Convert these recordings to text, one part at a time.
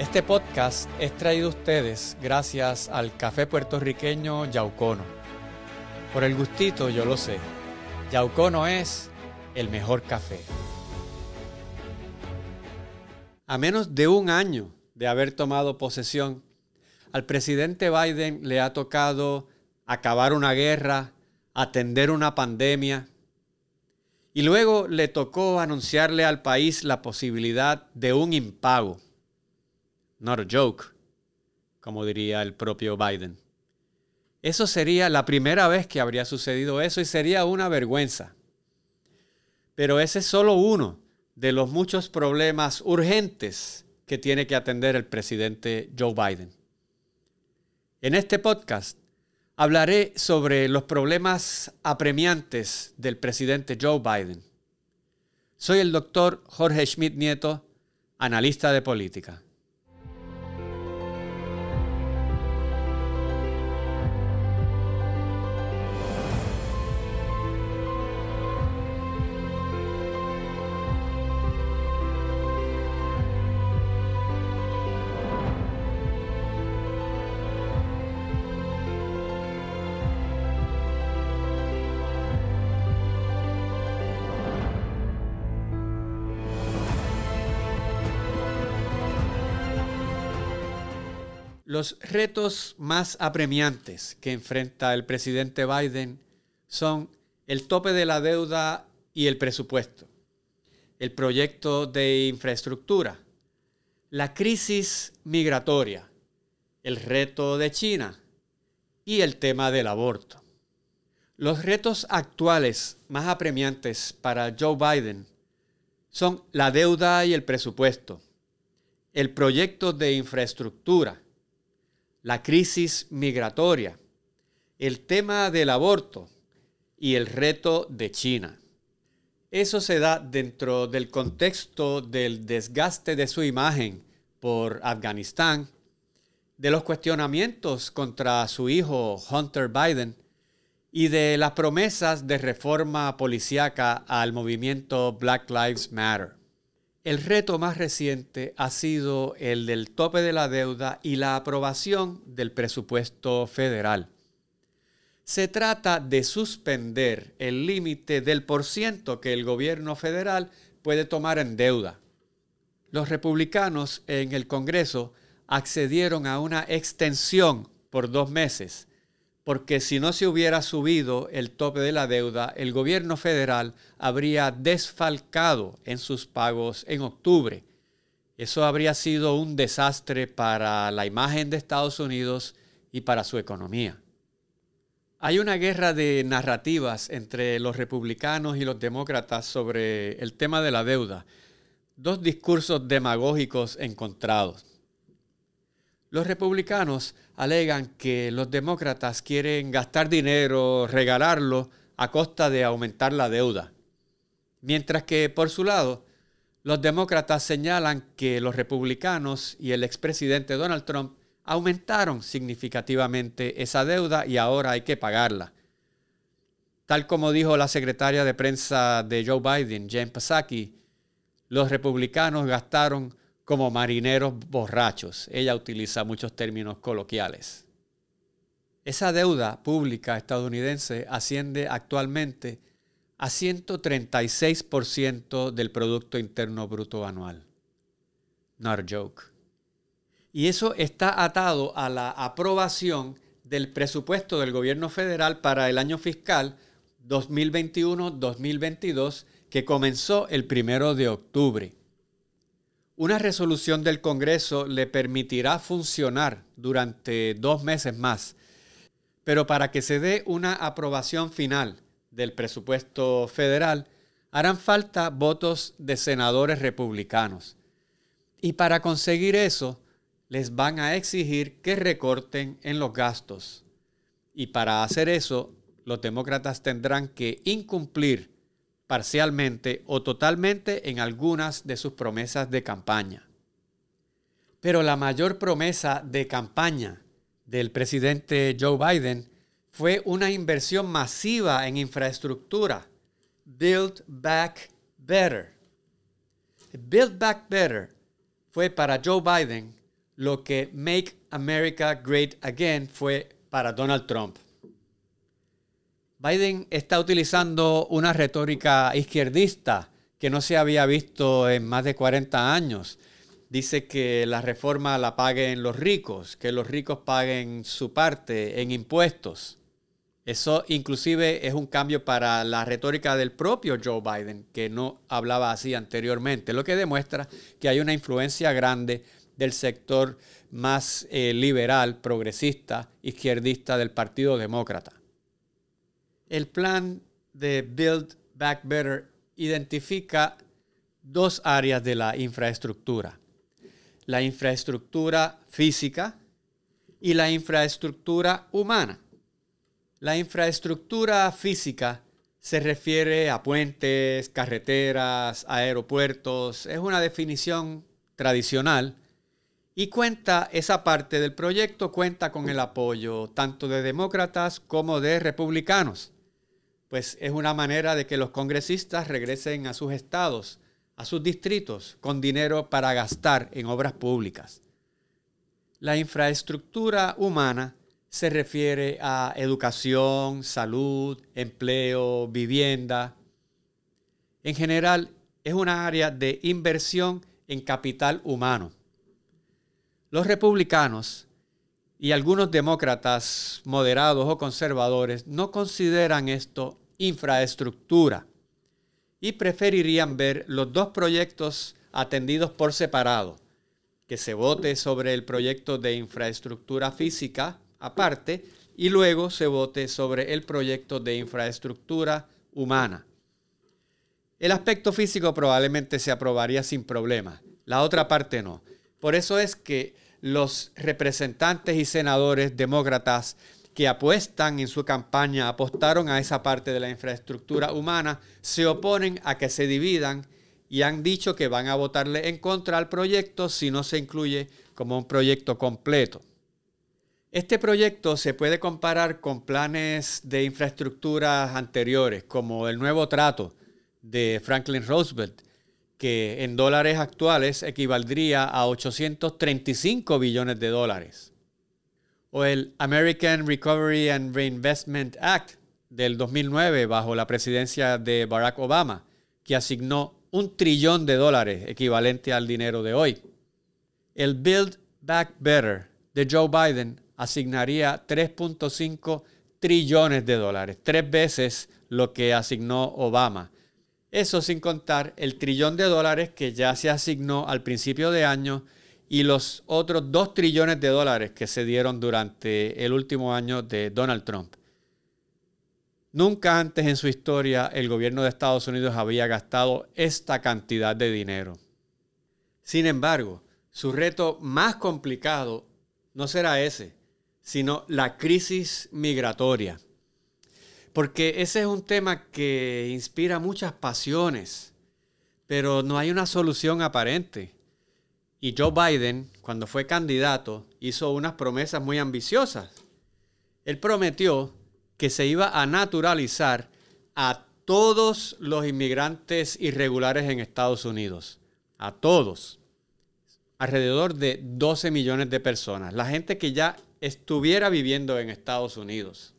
Este podcast es traído a ustedes gracias al café puertorriqueño Yaucono. Por el gustito yo lo sé. Yaucono es el mejor café. A menos de un año de haber tomado posesión, al presidente Biden le ha tocado acabar una guerra, atender una pandemia, y luego le tocó anunciarle al país la posibilidad de un impago Not a joke, como diría el propio Biden. Eso sería la primera vez que habría sucedido eso y sería una vergüenza. Pero ese es solo uno de los muchos problemas urgentes que tiene que atender el presidente Joe Biden. En este podcast hablaré sobre los problemas apremiantes del presidente Joe Biden. Soy el doctor Jorge Schmidt Nieto, analista de política. Los retos más apremiantes que enfrenta el presidente Biden son el tope de la deuda y el presupuesto, el proyecto de infraestructura, la crisis migratoria, el reto de China y el tema del aborto. Los retos actuales más apremiantes para Joe Biden son la deuda y el presupuesto, el proyecto de infraestructura, la crisis migratoria, el tema del aborto y el reto de China. Eso se da dentro del contexto del desgaste de su imagen por Afganistán, de los cuestionamientos contra su hijo Hunter Biden y de las promesas de reforma policíaca al movimiento Black Lives Matter. El reto más reciente ha sido el del tope de la deuda y la aprobación del presupuesto federal. Se trata de suspender el límite del porciento que el gobierno federal puede tomar en deuda. Los republicanos en el Congreso accedieron a una extensión por dos meses porque si no se hubiera subido el tope de la deuda, el gobierno federal habría desfalcado en sus pagos en octubre. Eso habría sido un desastre para la imagen de Estados Unidos y para su economía. Hay una guerra de narrativas entre los republicanos y los demócratas sobre el tema de la deuda, dos discursos demagógicos encontrados. Los republicanos alegan que los demócratas quieren gastar dinero, regalarlo a costa de aumentar la deuda. Mientras que por su lado, los demócratas señalan que los republicanos y el expresidente Donald Trump aumentaron significativamente esa deuda y ahora hay que pagarla. Tal como dijo la secretaria de prensa de Joe Biden, Jen Psaki, los republicanos gastaron como marineros borrachos. Ella utiliza muchos términos coloquiales. Esa deuda pública estadounidense asciende actualmente a 136% del Producto Interno Bruto anual. Not a joke. Y eso está atado a la aprobación del presupuesto del gobierno federal para el año fiscal 2021-2022 que comenzó el primero de octubre. Una resolución del Congreso le permitirá funcionar durante dos meses más, pero para que se dé una aprobación final del presupuesto federal, harán falta votos de senadores republicanos. Y para conseguir eso, les van a exigir que recorten en los gastos. Y para hacer eso, los demócratas tendrán que incumplir parcialmente o totalmente en algunas de sus promesas de campaña. Pero la mayor promesa de campaña del presidente Joe Biden fue una inversión masiva en infraestructura. Build Back Better. Build Back Better fue para Joe Biden lo que Make America Great Again fue para Donald Trump. Biden está utilizando una retórica izquierdista que no se había visto en más de 40 años. Dice que la reforma la paguen los ricos, que los ricos paguen su parte en impuestos. Eso inclusive es un cambio para la retórica del propio Joe Biden, que no hablaba así anteriormente, lo que demuestra que hay una influencia grande del sector más eh, liberal, progresista, izquierdista del Partido Demócrata. El plan de Build Back Better identifica dos áreas de la infraestructura. La infraestructura física y la infraestructura humana. La infraestructura física se refiere a puentes, carreteras, aeropuertos. Es una definición tradicional y cuenta, esa parte del proyecto cuenta con el apoyo tanto de demócratas como de republicanos pues es una manera de que los congresistas regresen a sus estados, a sus distritos, con dinero para gastar en obras públicas. La infraestructura humana se refiere a educación, salud, empleo, vivienda. En general, es una área de inversión en capital humano. Los republicanos y algunos demócratas moderados o conservadores no consideran esto infraestructura y preferirían ver los dos proyectos atendidos por separado, que se vote sobre el proyecto de infraestructura física aparte y luego se vote sobre el proyecto de infraestructura humana. El aspecto físico probablemente se aprobaría sin problema, la otra parte no. Por eso es que los representantes y senadores demócratas que apuestan en su campaña, apostaron a esa parte de la infraestructura humana, se oponen a que se dividan y han dicho que van a votarle en contra al proyecto si no se incluye como un proyecto completo. Este proyecto se puede comparar con planes de infraestructuras anteriores, como el nuevo trato de Franklin Roosevelt, que en dólares actuales equivaldría a 835 billones de dólares o el American Recovery and Reinvestment Act del 2009 bajo la presidencia de Barack Obama, que asignó un trillón de dólares equivalente al dinero de hoy. El Build Back Better de Joe Biden asignaría 3.5 trillones de dólares, tres veces lo que asignó Obama. Eso sin contar el trillón de dólares que ya se asignó al principio de año y los otros 2 trillones de dólares que se dieron durante el último año de Donald Trump. Nunca antes en su historia el gobierno de Estados Unidos había gastado esta cantidad de dinero. Sin embargo, su reto más complicado no será ese, sino la crisis migratoria. Porque ese es un tema que inspira muchas pasiones, pero no hay una solución aparente. Y Joe Biden, cuando fue candidato, hizo unas promesas muy ambiciosas. Él prometió que se iba a naturalizar a todos los inmigrantes irregulares en Estados Unidos. A todos. Alrededor de 12 millones de personas. La gente que ya estuviera viviendo en Estados Unidos.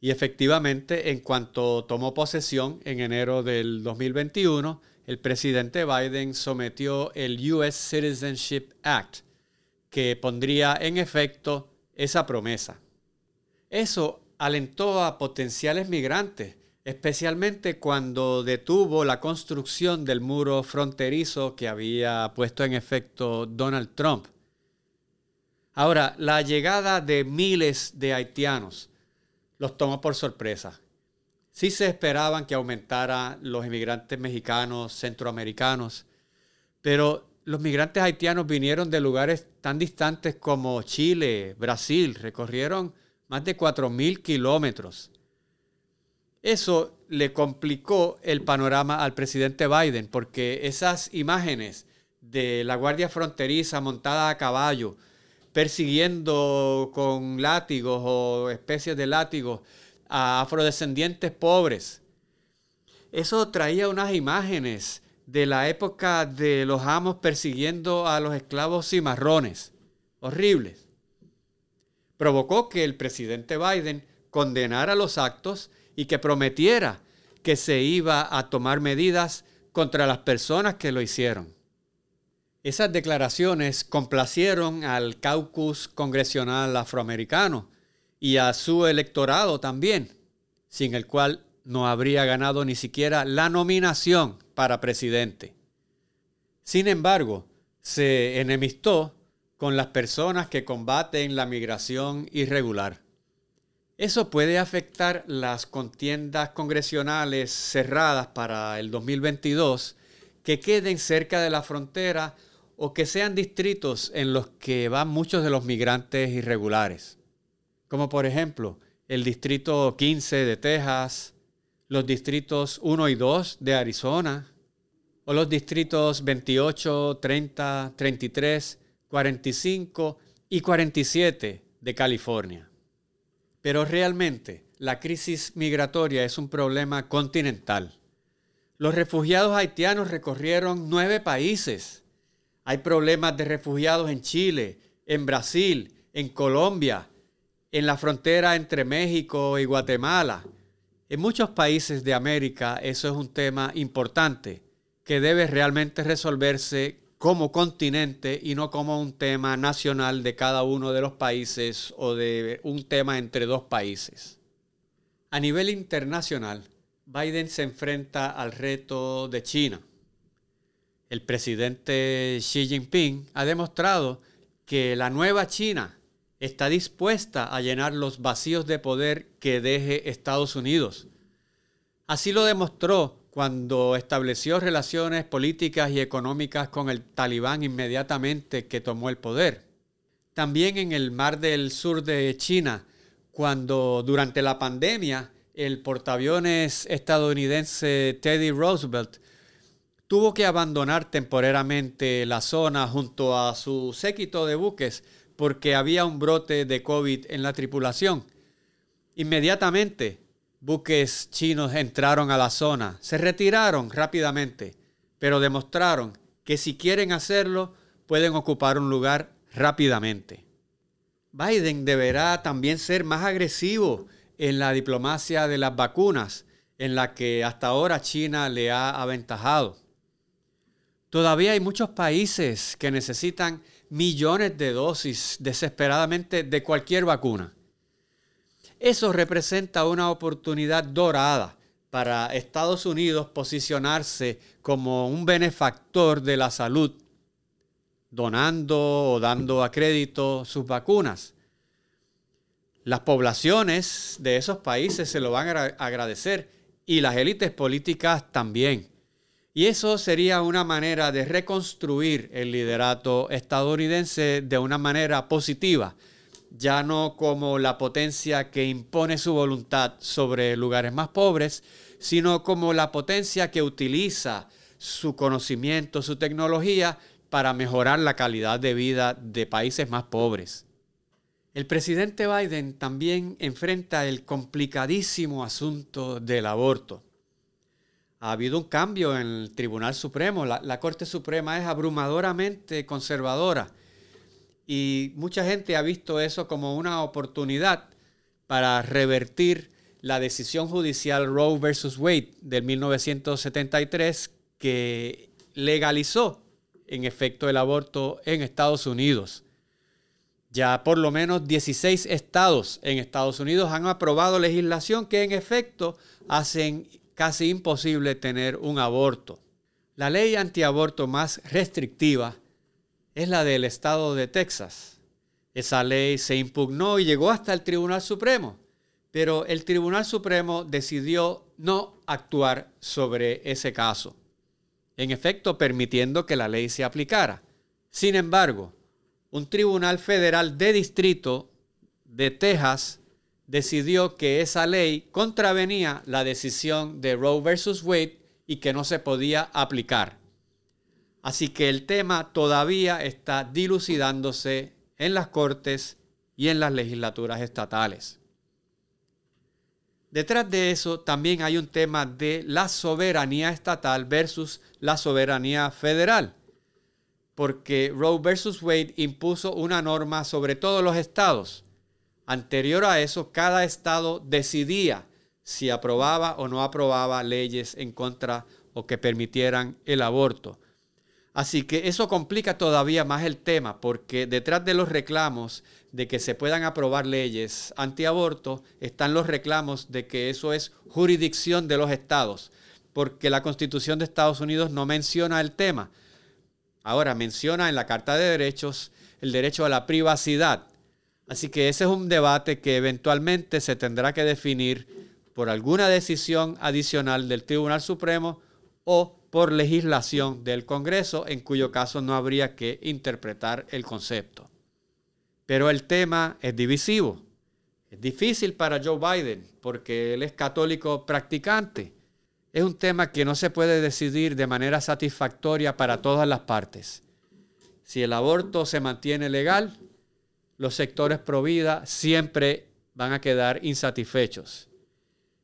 Y efectivamente, en cuanto tomó posesión en enero del 2021, el presidente Biden sometió el US Citizenship Act, que pondría en efecto esa promesa. Eso alentó a potenciales migrantes, especialmente cuando detuvo la construcción del muro fronterizo que había puesto en efecto Donald Trump. Ahora, la llegada de miles de haitianos los tomó por sorpresa. Sí se esperaban que aumentara los inmigrantes mexicanos, centroamericanos, pero los migrantes haitianos vinieron de lugares tan distantes como Chile, Brasil, recorrieron más de 4.000 kilómetros. Eso le complicó el panorama al presidente Biden, porque esas imágenes de la Guardia Fronteriza montada a caballo, persiguiendo con látigos o especies de látigos a afrodescendientes pobres. Eso traía unas imágenes de la época de los amos persiguiendo a los esclavos cimarrones, horribles. Provocó que el presidente Biden condenara los actos y que prometiera que se iba a tomar medidas contra las personas que lo hicieron. Esas declaraciones complacieron al caucus congresional afroamericano y a su electorado también, sin el cual no habría ganado ni siquiera la nominación para presidente. Sin embargo, se enemistó con las personas que combaten la migración irregular. Eso puede afectar las contiendas congresionales cerradas para el 2022 que queden cerca de la frontera o que sean distritos en los que van muchos de los migrantes irregulares, como por ejemplo el distrito 15 de Texas, los distritos 1 y 2 de Arizona, o los distritos 28, 30, 33, 45 y 47 de California. Pero realmente la crisis migratoria es un problema continental. Los refugiados haitianos recorrieron nueve países. Hay problemas de refugiados en Chile, en Brasil, en Colombia, en la frontera entre México y Guatemala. En muchos países de América eso es un tema importante que debe realmente resolverse como continente y no como un tema nacional de cada uno de los países o de un tema entre dos países. A nivel internacional, Biden se enfrenta al reto de China. El presidente Xi Jinping ha demostrado que la nueva China está dispuesta a llenar los vacíos de poder que deje Estados Unidos. Así lo demostró cuando estableció relaciones políticas y económicas con el talibán inmediatamente que tomó el poder. También en el mar del sur de China, cuando durante la pandemia el portaaviones estadounidense Teddy Roosevelt tuvo que abandonar temporariamente la zona junto a su séquito de buques porque había un brote de COVID en la tripulación. Inmediatamente buques chinos entraron a la zona, se retiraron rápidamente, pero demostraron que si quieren hacerlo, pueden ocupar un lugar rápidamente. Biden deberá también ser más agresivo en la diplomacia de las vacunas, en la que hasta ahora China le ha aventajado. Todavía hay muchos países que necesitan millones de dosis desesperadamente de cualquier vacuna. Eso representa una oportunidad dorada para Estados Unidos posicionarse como un benefactor de la salud, donando o dando a crédito sus vacunas. Las poblaciones de esos países se lo van a agradecer y las élites políticas también. Y eso sería una manera de reconstruir el liderato estadounidense de una manera positiva ya no como la potencia que impone su voluntad sobre lugares más pobres, sino como la potencia que utiliza su conocimiento, su tecnología para mejorar la calidad de vida de países más pobres. El presidente Biden también enfrenta el complicadísimo asunto del aborto. Ha habido un cambio en el Tribunal Supremo. La, Corte Suprema es abrumadoramente conservadora y mucha gente ha visto eso como una oportunidad para revertir la decisión judicial Roe versus Wade del 1973 que legalizó en efecto el aborto en Estados Unidos. Ya por lo menos 16 estados en Estados Unidos han aprobado legislación que en efecto hacen casi imposible tener un aborto. La ley antiaborto más restrictiva es la del estado de Texas. Esa ley se impugnó y llegó hasta el Tribunal Supremo, pero el Tribunal Supremo decidió no actuar sobre ese caso, en efecto permitiendo que la ley se aplicara. Sin embargo, un tribunal federal de distrito de Texas decidió que esa ley contravenía la decisión de Roe versus Wade y que no se podía aplicar. Así que el tema todavía está dilucidándose en las cortes y en las legislaturas estatales. Detrás de eso también hay un tema de la soberanía estatal versus la soberanía federal, porque Roe versus Wade impuso una norma sobre todos los estados. Anterior a eso, cada estado decidía si aprobaba o no aprobaba leyes en contra o que permitieran el aborto. Así que eso complica todavía más el tema, porque detrás de los reclamos de que se puedan aprobar leyes antiaborto están los reclamos de que eso es jurisdicción de los estados, porque la Constitución de Estados Unidos no menciona el tema. Ahora menciona en la Carta de Derechos el derecho a la privacidad. Así que ese es un debate que eventualmente se tendrá que definir por alguna decisión adicional del Tribunal Supremo o por legislación del Congreso, en cuyo caso no habría que interpretar el concepto. Pero el tema es divisivo. Es difícil para Joe Biden porque él es católico practicante. Es un tema que no se puede decidir de manera satisfactoria para todas las partes. Si el aborto se mantiene legal, los sectores pro vida siempre van a quedar insatisfechos.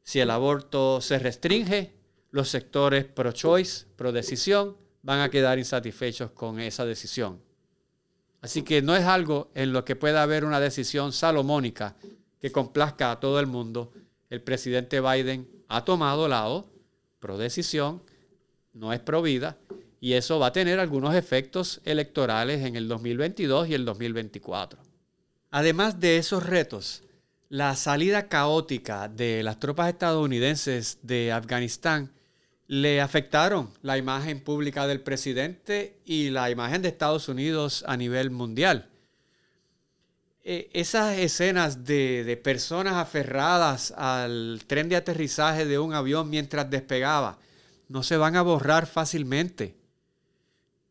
Si el aborto se restringe, los sectores pro-choice, pro-decisión, van a quedar insatisfechos con esa decisión. Así que no es algo en lo que pueda haber una decisión salomónica que complazca a todo el mundo. El presidente Biden ha tomado lado, pro-decisión, no es pro-vida, y eso va a tener algunos efectos electorales en el 2022 y el 2024. Además de esos retos, la salida caótica de las tropas estadounidenses de Afganistán le afectaron la imagen pública del presidente y la imagen de Estados Unidos a nivel mundial. E, esas escenas de, de, personas aferradas al tren de aterrizaje de un avión mientras despegaba no se van a borrar fácilmente.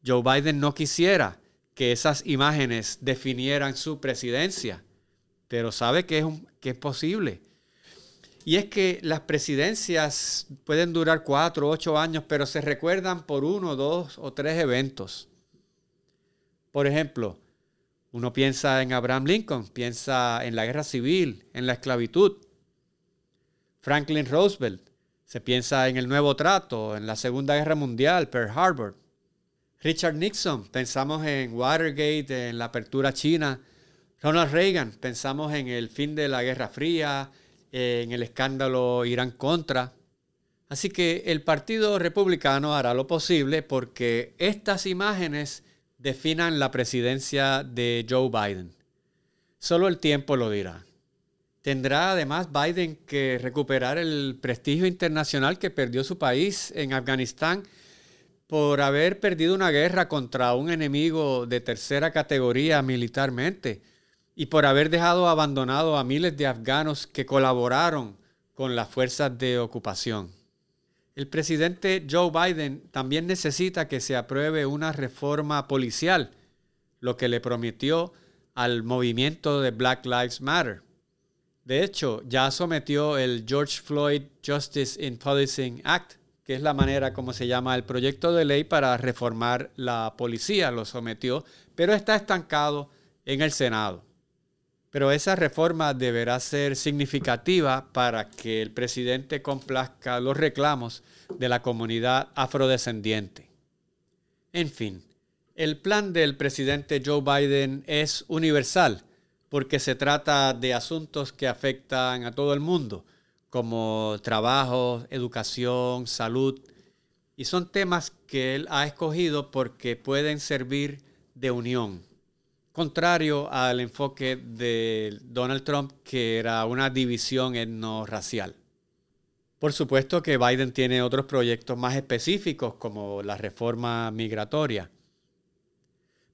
Joe Biden no quisiera que esas imágenes definieran su presidencia, pero sabe que es, que es posible. Y es que las presidencias pueden durar cuatro, ocho años, pero se recuerdan por uno, dos o tres eventos. Por ejemplo, uno piensa en Abraham Lincoln, piensa en la guerra civil, en la esclavitud. Franklin Roosevelt, se piensa en el nuevo trato, en la Segunda Guerra Mundial, Pearl Harbor. Richard Nixon, pensamos en Watergate, en la apertura china. Ronald Reagan, pensamos en el fin de la Guerra Fría, en el escándalo Irán contra. Así que el Partido Republicano hará lo posible porque estas imágenes definan la presidencia de Joe Biden. Solo el tiempo lo dirá. Tendrá además Biden que recuperar el prestigio internacional que perdió su país en Afganistán por haber perdido una guerra contra un enemigo de tercera categoría militarmente y por haber dejado abandonado a miles de afganos que colaboraron con las fuerzas de ocupación. El presidente Joe Biden también necesita que se apruebe una reforma policial, lo que le prometió al movimiento de Black Lives Matter. De hecho, ya sometió el George Floyd Justice in Policing Act, que es la manera como se llama el proyecto de ley para reformar la policía, lo sometió, pero está estancado en el Senado. Pero esa reforma deberá ser significativa para que el presidente complazca los reclamos de la comunidad afrodescendiente. En fin, el plan del presidente Joe Biden es universal porque se trata de asuntos que afectan a todo el mundo, como trabajo, educación, salud, y son temas que él ha escogido porque pueden servir de unión. Contrario al enfoque de Donald Trump, que era una división etno-racial. Por supuesto que Biden tiene otros proyectos más específicos, como la reforma migratoria,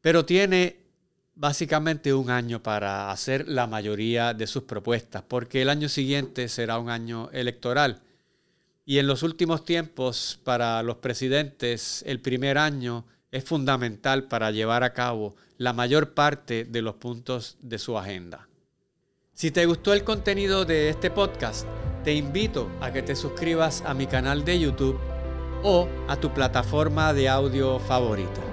pero tiene básicamente un año para hacer la mayoría de sus propuestas, porque el año siguiente será un año electoral. Y en los últimos tiempos, para los presidentes, el primer año es fundamental para llevar a cabo la mayor parte de los puntos de su agenda. Si te gustó el contenido de este podcast, te invito a que te suscribas a mi canal de YouTube o a tu plataforma de audio favorita.